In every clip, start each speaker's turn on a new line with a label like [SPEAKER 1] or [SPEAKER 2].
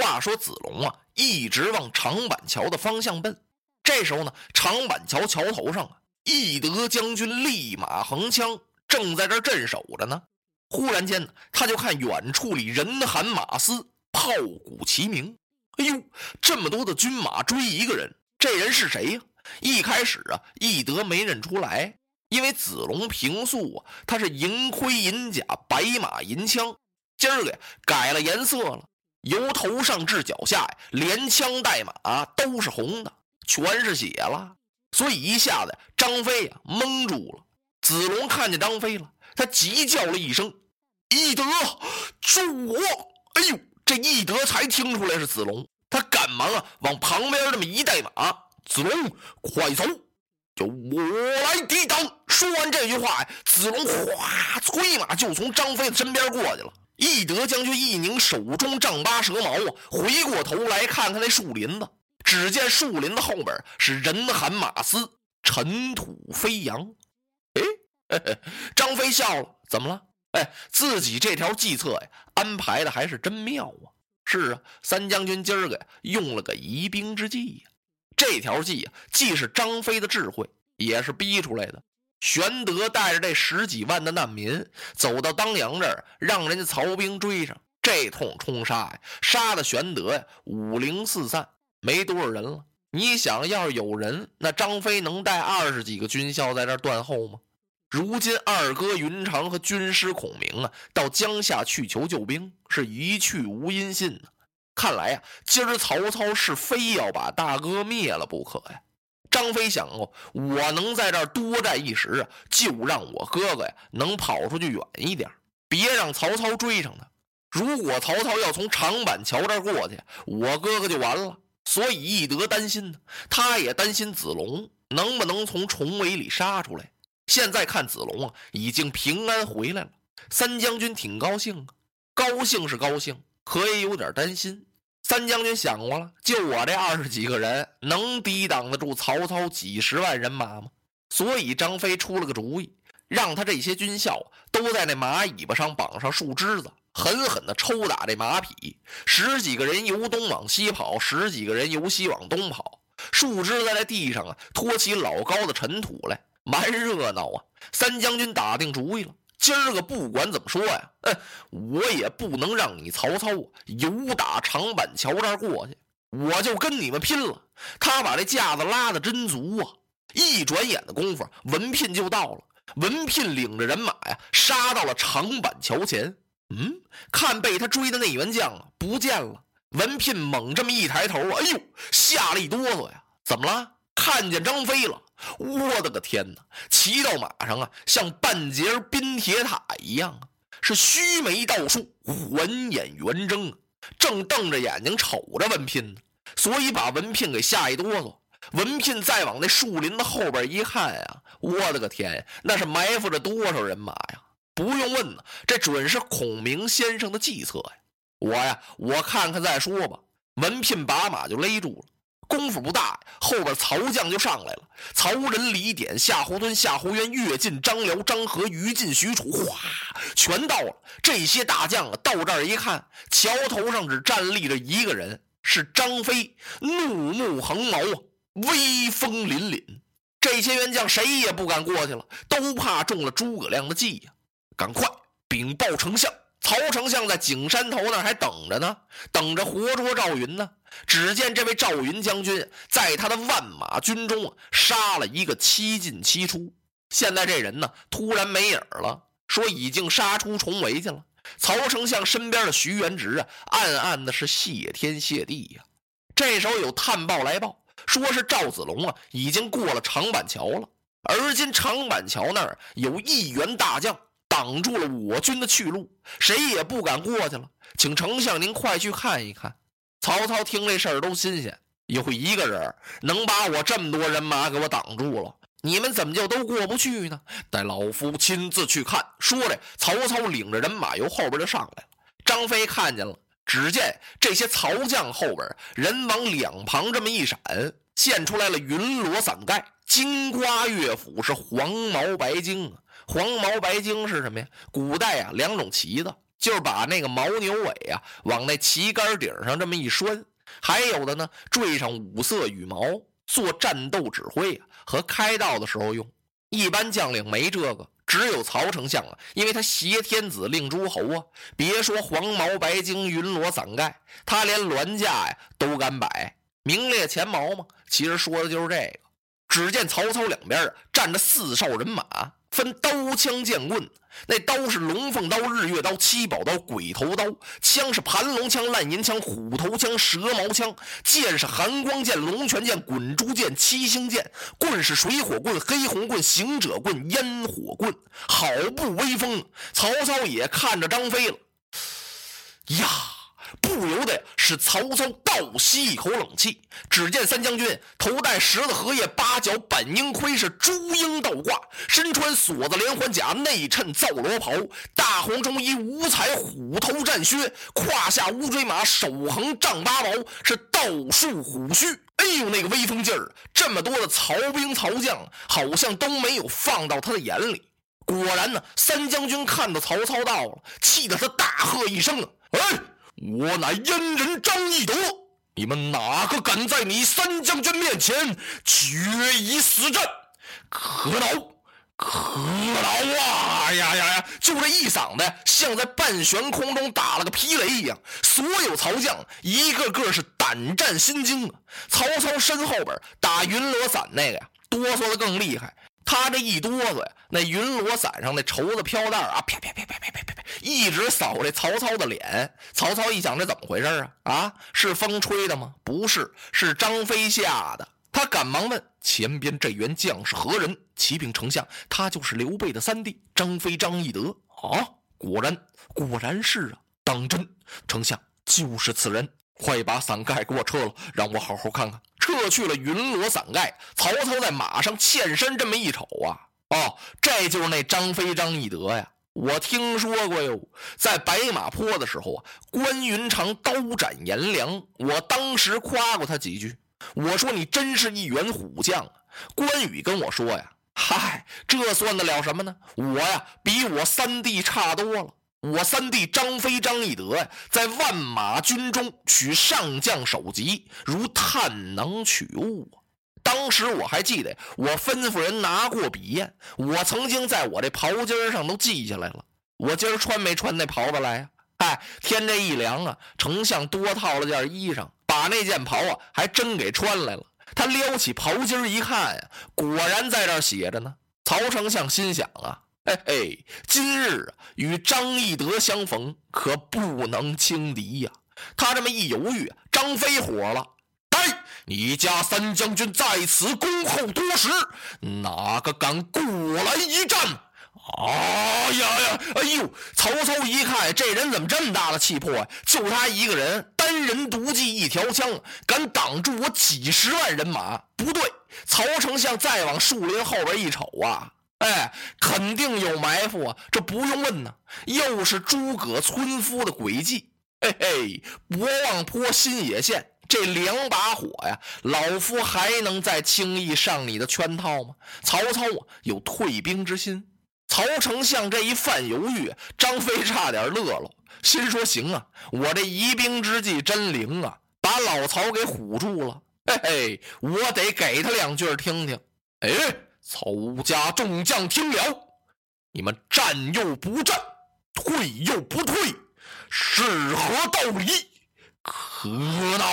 [SPEAKER 1] 话说子龙啊，一直往长板桥的方向奔。这时候呢，长板桥桥头上啊，义德将军立马横枪，正在这镇守着呢。忽然间呢，他就看远处里人喊马嘶，炮鼓齐鸣。哎呦，这么多的军马追一个人，这人是谁呀？一开始啊，义德没认出来，因为子龙平素啊，他是银盔银甲，白马银枪，今儿个改了颜色了，由头上至脚下呀，连枪带马都是红的，全是血了。所以一下子张飞呀蒙住了。子龙看见张飞了，他急叫了一声。义德，助我！哎呦，这义德才听出来是子龙，他赶忙啊往旁边这么一带马。子龙，快走，就我来抵挡。说完这句话，子龙哗催马就从张飞的身边过去了。义德将军一拧手中丈八蛇矛啊，回过头来看看那树林子，只见树林子后边是人喊马嘶，尘土飞扬。哎，张飞笑了，怎么了？哎，自己这条计策呀，安排的还是真妙啊！是啊，三将军今儿个用了个疑兵之计呀。这条计呀，既是张飞的智慧，也是逼出来的。玄德带着这十几万的难民走到当阳这儿，让人家曹兵追上，这通冲杀呀，杀的玄德呀五零四散，没多少人了。你想要是有人，那张飞能带二十几个军校在这断后吗？如今二哥云长和军师孔明啊，到江夏去求救兵，是一去无音信呢。看来呀，今儿曹操是非要把大哥灭了不可呀。张飞想过，我能在这儿多战一时啊，就让我哥哥呀能跑出去远一点，别让曹操追上他。如果曹操要从长板桥这儿过去，我哥哥就完了。所以翼德担心呢，他也担心子龙能不能从重围里杀出来。现在看子龙啊，已经平安回来了。三将军挺高兴啊，高兴是高兴，可也有点担心。三将军想过了，就我这二十几个人，能抵挡得住曹操几十万人马吗？所以张飞出了个主意，让他这些军校都在那马尾巴上绑上树枝子，狠狠地抽打这马匹。十几个人由东往西跑，十几个人由西往东跑。树枝在那地上啊，拖起老高的尘土来。蛮热闹啊！三将军打定主意了，今儿个不管怎么说呀，嗯，我也不能让你曹操由打长板桥这儿过去，我就跟你们拼了！他把这架子拉的真足啊！一转眼的功夫，文聘就到了。文聘领着人马呀，杀到了长板桥前。嗯，看被他追的那员将啊，不见了。文聘猛这么一抬头，哎呦，吓了一哆嗦呀！怎么了？看见张飞了！我的个天哪！骑到马上啊，像半截冰铁塔一样啊，是须眉倒竖，环眼圆睁，正瞪着眼睛瞅着文聘呢，所以把文聘给吓一哆嗦。文聘再往那树林的后边一看呀，我的个天呀，那是埋伏着多少人马呀？不用问呢，这准是孔明先生的计策呀！我呀，我看看再说吧。文聘把马就勒住了。功夫不大，后边曹将就上来了。曹仁、李典、夏侯惇、夏侯渊、乐进、张辽、张合、于禁、许褚，哗，全到了。这些大将啊，到这儿一看，桥头上只站立着一个人，是张飞，怒目横毛啊，威风凛凛。这些员将谁也不敢过去了，都怕中了诸葛亮的计呀。赶快禀报丞相。曹丞相在景山头那儿还等着呢，等着活捉赵云呢。只见这位赵云将军在他的万马军中，杀了一个七进七出。现在这人呢，突然没影了，说已经杀出重围去了。曹丞相身边的徐元直啊，暗暗的是谢天谢地呀。这时候有探报来报，说是赵子龙啊，已经过了长板桥了。而今长板桥那儿有一员大将。挡住了我军的去路，谁也不敢过去了。请丞相您快去看一看。曹操听这事儿都新鲜，有一个人能把我这么多人马给我挡住了，你们怎么就都过不去呢？待老夫亲自去看。说着，曹操领着人马由后边就上来了。张飞看见了，只见这些曹将后边人往两旁这么一闪，现出来了云罗伞盖、金瓜乐府，是黄毛白鲸啊。黄毛白鲸是什么呀？古代啊，两种旗子，就是把那个牦牛尾啊往那旗杆顶上这么一拴；还有的呢，缀上五色羽毛，做战斗指挥啊和开道的时候用。一般将领没这个，只有曹丞相啊，因为他挟天子令诸侯啊。别说黄毛白鲸云罗伞盖，他连銮驾呀都敢摆，名列前茅嘛。其实说的就是这个。只见曹操两边啊站着四哨人马，分刀枪剑棍。那刀是龙凤刀、日月刀、七宝刀、鬼头刀；枪是盘龙枪、烂银枪、虎头枪、蛇矛枪；剑是寒光剑、龙泉剑、滚珠剑、七星剑；棍是水火棍、黑红棍、行者棍、烟火棍，好不威风！曹操也看着张飞了，呀。不由得使曹操倒吸一口冷气。只见三将军头戴十字荷叶，八角板鹰盔，是朱缨倒挂，身穿锁子连环甲，内衬皂罗袍，大红中衣，五彩虎头战靴，胯下乌骓马，手横丈八矛，是倒竖虎须。哎呦，那个威风劲儿！这么多的曹兵曹将，好像都没有放到他的眼里。果然呢，三将军看到曹操到了，气得他大喝一声：“哎！”我乃燕人张翼德，你们哪个敢在你三将军面前决一死战？可恼，可恼啊！呀呀呀！就这一嗓子，像在半悬空中打了个霹雷一样。所有曹将一个个是胆战心惊啊！曹操身后边打云罗伞那个呀，哆嗦的更厉害。他这一哆嗦呀，那云罗伞上那绸子飘带啊，啪啪啪啪啪啪啪啪，一直扫这曹操的脸。曹操一想，这怎么回事啊？啊，是风吹的吗？不是，是张飞吓的。他赶忙问前边这员将是何人？启禀丞相，他就是刘备的三弟张飞张翼德。啊，果然，果然是啊，当真。丞相就是此人。快把伞盖给我撤了，让我好好看看。撤去了云罗伞盖，曹操在马上欠身这么一瞅啊，哦，这就是那张飞张翼德呀！我听说过哟，在白马坡的时候啊，关云长刀斩颜良，我当时夸过他几句，我说你真是一员虎将啊。关羽跟我说呀，嗨，这算得了什么呢？我呀，比我三弟差多了。我三弟张飞、张翼德呀，在万马军中取上将首级，如探囊取物啊！当时我还记得，我吩咐人拿过笔砚，我曾经在我这袍襟上都记下来了。我今儿穿没穿那袍子来呀？哎，天这一凉啊，丞相多套了件衣裳，把那件袍啊还真给穿来了。他撩起袍襟一看呀，果然在这写着呢。曹丞相心想啊。嘿嘿，今日，与张翼德相逢，可不能轻敌呀！他这么一犹豫，张飞火了：“哎，你家三将军在此恭候多时，哪个敢过来一战？”哎呀呀！哎呦！曹操一看，这人怎么这么大的气魄啊？就他一个人，单人独骑一条枪，敢挡住我几十万人马？不对，曹丞相再往树林后边一瞅啊！哎，肯定有埋伏啊！这不用问呢，又是诸葛村夫的诡计。嘿嘿，博望坡新野县这两把火呀，老夫还能再轻易上你的圈套吗？曹操啊，有退兵之心。曹丞相这一犯犹豫，张飞差点乐了，心说：行啊，我这疑兵之计真灵啊，把老曹给唬住了。嘿嘿，我得给他两句听听。哎。曹家众将听了，你们战又不战，退又不退，是何道理？可恼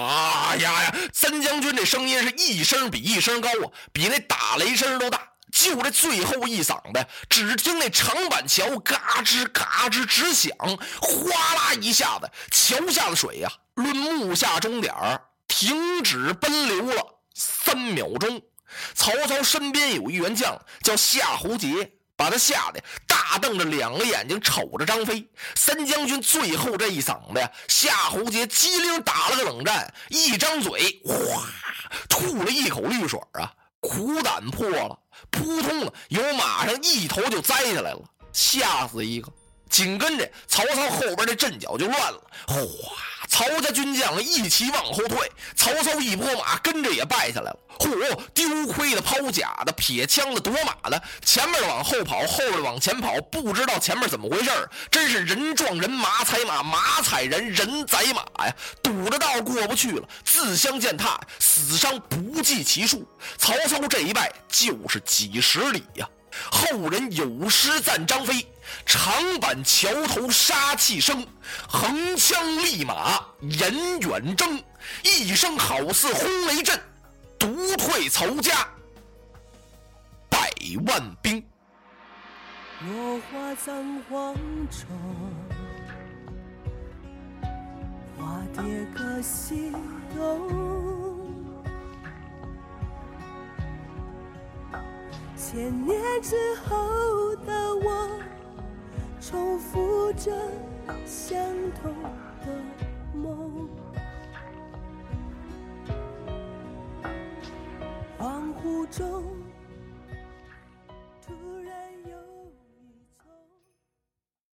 [SPEAKER 1] 啊！呀呀！三将军这声音是一声比一声高啊，比那打雷声都大。就这最后一嗓子，只听那长板桥嘎吱嘎吱直响，哗啦一下子，桥下的水呀，论目下钟点停止奔流了三秒钟。曹操身边有一员将叫夏侯杰，把他吓得大瞪着两个眼睛瞅着张飞。三将军最后这一嗓子呀，夏侯杰机灵打了个冷战，一张嘴哗吐了一口绿水啊，苦胆破了，扑通了，由马上一头就栽下来了，吓死一个。紧跟着曹操后边的阵脚就乱了，哗！曹家军将一齐往后退，曹操一拨马跟着也败下来了。嚯！丢盔的、抛甲的、撇枪的、夺马的，前面往后跑，后边往前跑，不知道前面怎么回事真是人撞人，马踩马，马踩人，人宰马呀！堵着道过不去了，自相践踏，死伤不计其数。曹操这一败就是几十里呀！后人有诗赞张飞：“长坂桥头杀气生，横枪立马人远征。一声好似轰雷震，独退曹家百万兵。”
[SPEAKER 2] 落花葬黄冢，花蝶各西东。千年之后的我，重复着相同的梦。恍惚中。